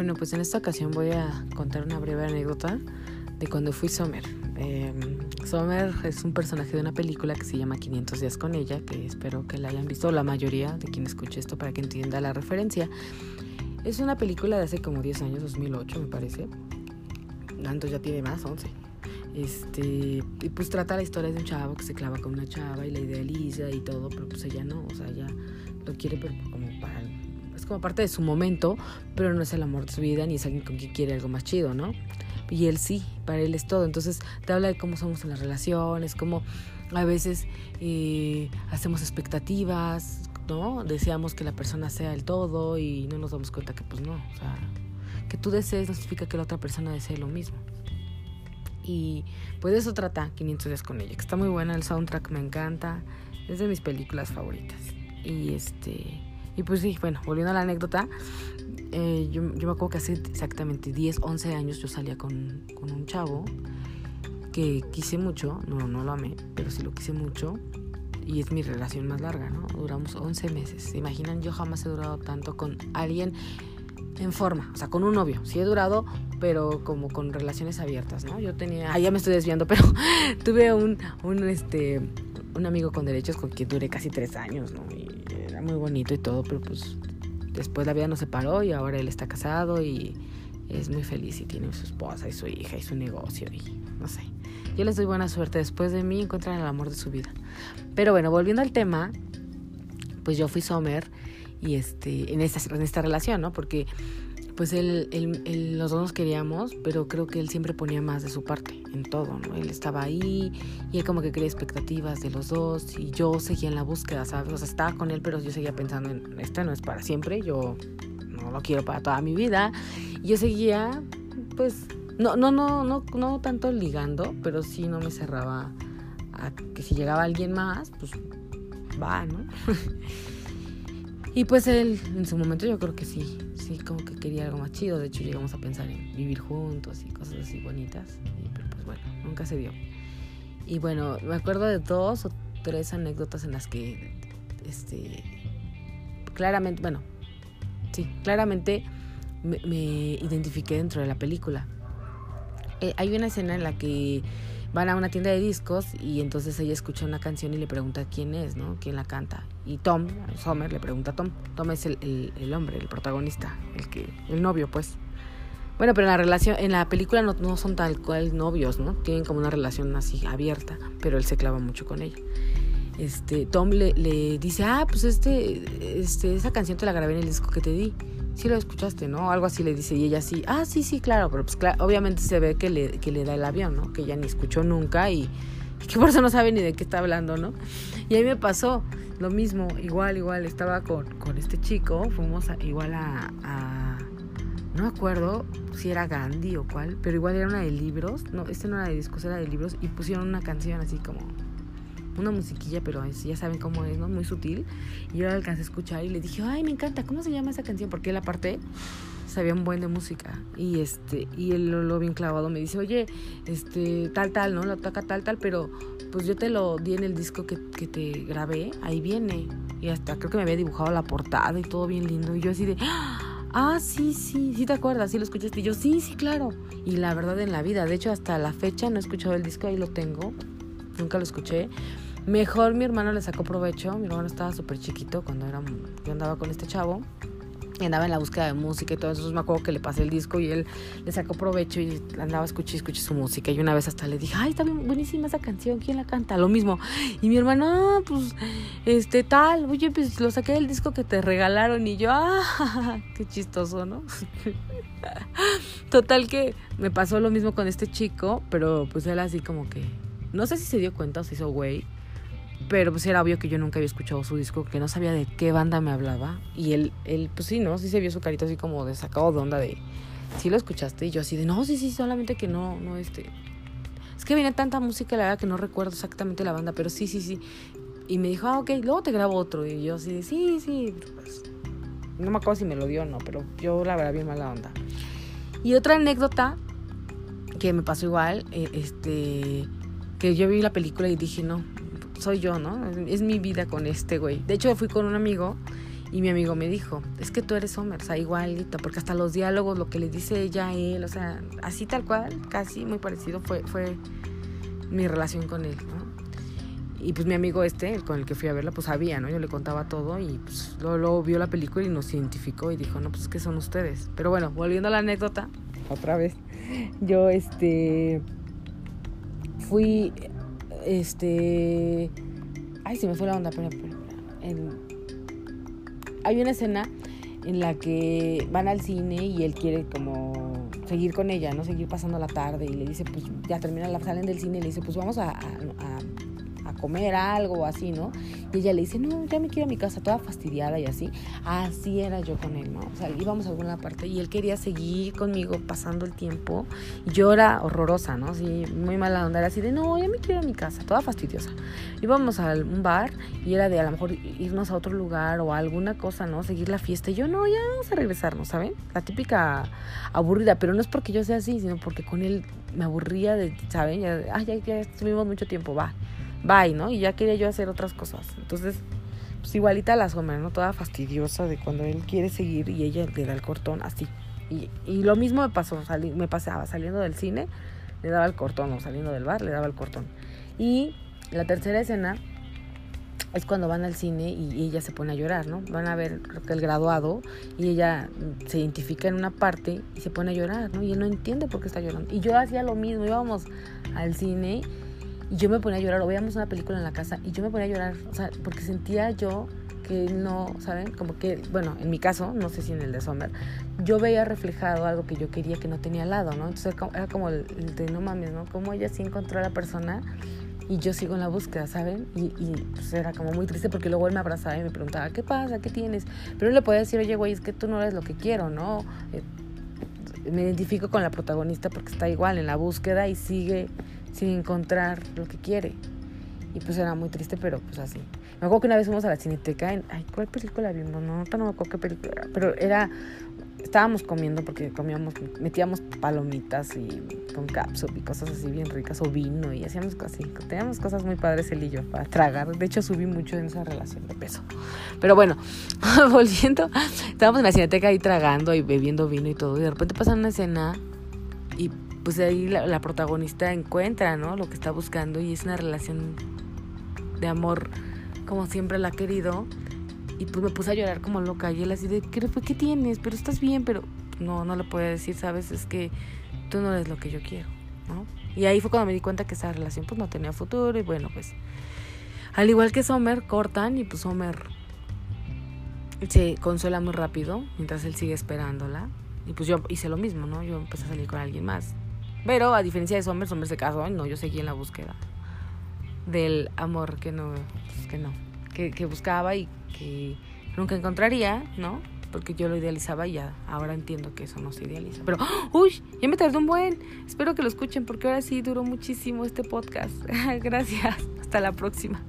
Bueno, pues en esta ocasión voy a contar una breve anécdota de cuando fui Sommer. Eh, Sommer es un personaje de una película que se llama 500 días con ella, que espero que la hayan visto la mayoría de quien escuche esto para que entienda la referencia. Es una película de hace como 10 años, 2008 me parece. Tanto ya tiene más, 11. Este, y pues trata la historia de un chavo que se clava con una chava y la idealiza y todo, pero pues ella no, o sea, ella lo quiere pero como para es como parte de su momento, pero no es el amor de su vida ni es alguien con quien quiere algo más chido, ¿no? Y él sí, para él es todo. Entonces te habla de cómo somos en las relaciones, cómo a veces eh, hacemos expectativas, ¿no? Deseamos que la persona sea el todo y no nos damos cuenta que pues no, o sea, que tú desees no significa que la otra persona desee lo mismo. Y pues de eso trata 500 días con ella, que está muy buena, el soundtrack me encanta, es de mis películas favoritas. Y este, y pues sí, bueno, volviendo a la anécdota, eh, yo, me acuerdo que hace exactamente 10, 11 años yo salía con, con un chavo que quise mucho, no, no lo amé, pero sí lo quise mucho y es mi relación más larga, ¿no? Duramos 11 meses. ¿Se imaginan? Yo jamás he durado tanto con alguien en forma, o sea, con un novio. Sí he durado, pero como con relaciones abiertas, ¿no? Yo tenía, ah, ya me estoy desviando, pero tuve un, un, este, un amigo con derechos con quien duré casi tres años, ¿no? Muy bonito y todo, pero pues después la vida nos separó y ahora él está casado y es muy feliz y tiene su esposa y su hija y su negocio y no sé. Yo les doy buena suerte. Después de mí encuentran el amor de su vida. Pero bueno, volviendo al tema, pues yo fui Sommer y este, en, esta, en esta relación, ¿no? Porque pues él, él, él, los dos nos queríamos, pero creo que él siempre ponía más de su parte en todo, ¿no? Él estaba ahí y él como que creía expectativas de los dos y yo seguía en la búsqueda, ¿sabes? O sea, estaba con él, pero yo seguía pensando en, esto no es para siempre, yo no lo quiero para toda mi vida. Y yo seguía, pues, no, no, no, no, no tanto ligando, pero sí no me cerraba a que si llegaba alguien más, pues va, ¿no? y pues él, en su momento yo creo que sí, sí, como que quería algo más chido. De hecho, llegamos a pensar en vivir juntos y cosas así bonitas. Pero pues bueno, nunca se dio. Y bueno, me acuerdo de dos o tres anécdotas en las que, este, claramente, bueno, sí, claramente me, me identifiqué dentro de la película. Eh, hay una escena en la que van a una tienda de discos y entonces ella escucha una canción y le pregunta quién es, ¿no? ¿Quién la canta? Y Tom, Sommer, le pregunta a Tom. Tom es el, el, hombre, el protagonista, el que, el novio, pues. Bueno, pero en la relación, en la película no, no son tal cual novios, ¿no? Tienen como una relación así abierta, pero él se clava mucho con ella. Este, Tom le, le dice, ah, pues este, este, esa canción te la grabé en el disco que te di sí lo escuchaste, ¿no? Algo así le dice y ella sí, ah, sí, sí, claro, pero pues claro, obviamente se ve que le, que le da el avión, ¿no? Que ella ni escuchó nunca y, que por eso no sabe ni de qué está hablando, ¿no? Y ahí me pasó lo mismo, igual, igual, estaba con, con este chico, fuimos igual a, a, no me acuerdo si era Gandhi o cuál, pero igual era una de libros, no, este no era de discos, era de libros y pusieron una canción así como una musiquilla, pero ya saben cómo es, ¿no? Muy sutil. Y yo la alcancé a escuchar y le dije, ay, me encanta, ¿cómo se llama esa canción? Porque él aparte sabía un buen de música. Y este, y él lo, lo bien clavado me dice, oye, este, tal, tal, ¿no? Lo toca tal, tal, pero pues yo te lo di en el disco que, que te grabé, ahí viene. Y hasta creo que me había dibujado la portada y todo bien lindo. Y yo así de, ah, sí, sí, sí te acuerdas, sí lo escuchaste. Y yo, sí, sí, claro. Y la verdad en la vida, de hecho hasta la fecha no he escuchado el disco, ahí lo tengo. Nunca lo escuché. Mejor mi hermano le sacó provecho. Mi hermano estaba súper chiquito cuando era, yo andaba con este chavo. Y andaba en la búsqueda de música y todo eso. Me acuerdo que le pasé el disco y él le sacó provecho y andaba escuché escuché su música. Y una vez hasta le dije, ay, está bien buenísima esa canción, ¿quién la canta? Lo mismo. Y mi hermano, ah, pues, este tal, oye, pues lo saqué del disco que te regalaron. Y yo, ah, qué chistoso, ¿no? Total que me pasó lo mismo con este chico, pero pues él así como que, no sé si se dio cuenta o se hizo güey pero pues era obvio que yo nunca había escuchado su disco, que no sabía de qué banda me hablaba. Y él, él pues sí, ¿no? Sí se vio su carita así como de sacado de onda de, sí lo escuchaste. Y yo así de, no, sí, sí, solamente que no, no, este... Es que viene tanta música, la verdad, que no recuerdo exactamente la banda, pero sí, sí, sí. Y me dijo, ah, ok, luego te grabo otro. Y yo así de, sí, sí. Pues, no me acuerdo si me lo dio o no, pero yo la verdad bien mala onda. Y otra anécdota que me pasó igual, eh, este, que yo vi la película y dije, no, soy yo, ¿no? Es mi vida con este güey. De hecho, fui con un amigo Y mi amigo me dijo, es que tú eres Homer, o sea, porque hasta los diálogos, lo que le dice ella a él, o sea, así tal cual, casi muy parecido fue, fue mi relación con él, ¿no? Y pues mi amigo este, con el que fui a verla, pues sabía, ¿no? Yo le contaba todo y pues luego, vio la película y nos identificó y dijo, no, pues es que son ustedes. Pero bueno, volviendo a la anécdota, otra vez, yo este fui, este, ay, se me fue la onda, pero, hay una escena en la que van al cine y él quiere como seguir con ella, ¿no? Seguir pasando la tarde y le dice, pues ya termina la salen del cine y le dice, pues vamos a comer algo o así, ¿no? Y ella le dice, no, ya me quiero a mi casa, toda fastidiada y así. Así era yo con él, ¿no? O sea, íbamos a alguna parte y él quería seguir conmigo pasando el tiempo. Y yo era horrorosa, ¿no? Así, muy mala onda, era así de, no, ya me quiero a mi casa, toda fastidiosa. Íbamos a un bar y era de a lo mejor irnos a otro lugar o a alguna cosa, ¿no? Seguir la fiesta. Y yo, no, ya vamos a regresarnos, ¿saben? La típica aburrida, pero no es porque yo sea así, sino porque con él me aburría de, ¿saben? Ya, ah, ya, ya estuvimos mucho tiempo, va bye, ¿no? Y ya quería yo hacer otras cosas. Entonces, pues igualita la sombra, ¿no? Toda fastidiosa de cuando él quiere seguir y ella le da el cortón así. Y, lo mismo me pasó, me pasaba saliendo del cine, le daba el cortón, o saliendo del bar, le daba el cortón. Y la tercera escena es cuando van al cine y ella se pone a llorar, ¿no? Van a ver, creo que el graduado, y ella se identifica en una parte y se pone a llorar, ¿no? Y él no entiende por qué está llorando. Y yo hacía lo mismo, íbamos al cine y yo me ponía a llorar, o veíamos una película en la casa y yo me ponía a llorar, o sea, porque sentía yo que no, ¿saben? Como que, bueno, en mi caso, no sé si en el de Sommer, yo veía reflejado algo que yo quería que no tenía al lado, ¿no? Entonces era como el, de no mames, ¿no? Como ella sí encontró a la persona y yo sigo en la búsqueda, ¿saben? Y, y pues era como muy triste porque luego él me abrazaba y me preguntaba, ¿qué pasa? ¿Qué tienes? Pero él le podía decir, oye, güey, es que tú no eres lo que quiero, ¿no? Eh, me identifico con la protagonista porque está igual en la búsqueda y sigue sin encontrar lo que quiere. Y pues era muy triste, pero pues así. Me acuerdo que una vez fuimos a la cineteca, en, ay, ¿cuál película vimos? No, no me acuerdo qué película era, pero era, estábamos comiendo porque comíamos, metíamos palomitas y con capsup y cosas así bien ricas, o vino y hacíamos así, teníamos cosas muy padres él y yo para tragar. De hecho, subí mucho en esa relación de peso. Pero bueno, volviendo, estábamos en la cineteca ahí tragando y bebiendo vino y todo, y de repente pasa una escena pues ahí la, protagonista encuentra, ¿no? Lo que está buscando y es una relación de amor como siempre la ha querido. Y pues me puse a llorar como loca y él así de, ¿qué, ¿qué tienes? Pero estás bien, pero no, no le puedo decir, ¿sabes? Es que tú no eres lo que yo quiero, ¿no? Y ahí fue cuando me di cuenta que esa relación pues no tenía futuro y bueno, pues al igual que Sommer, cortan y pues Sommer se consuela muy rápido mientras él sigue esperándola. Y pues yo hice lo mismo, ¿no? Yo empecé a salir con alguien más. Pero a diferencia de Sommer, Sommer se casó no, yo seguí en la búsqueda del amor que no, pues, que no, que, buscaba y que nunca encontraría, ¿no? Porque yo lo idealizaba y ya ahora entiendo que eso no se idealiza. Pero, uy, ya me tardé un buen. Espero que lo escuchen porque ahora sí duró muchísimo este podcast. Gracias. Hasta la próxima.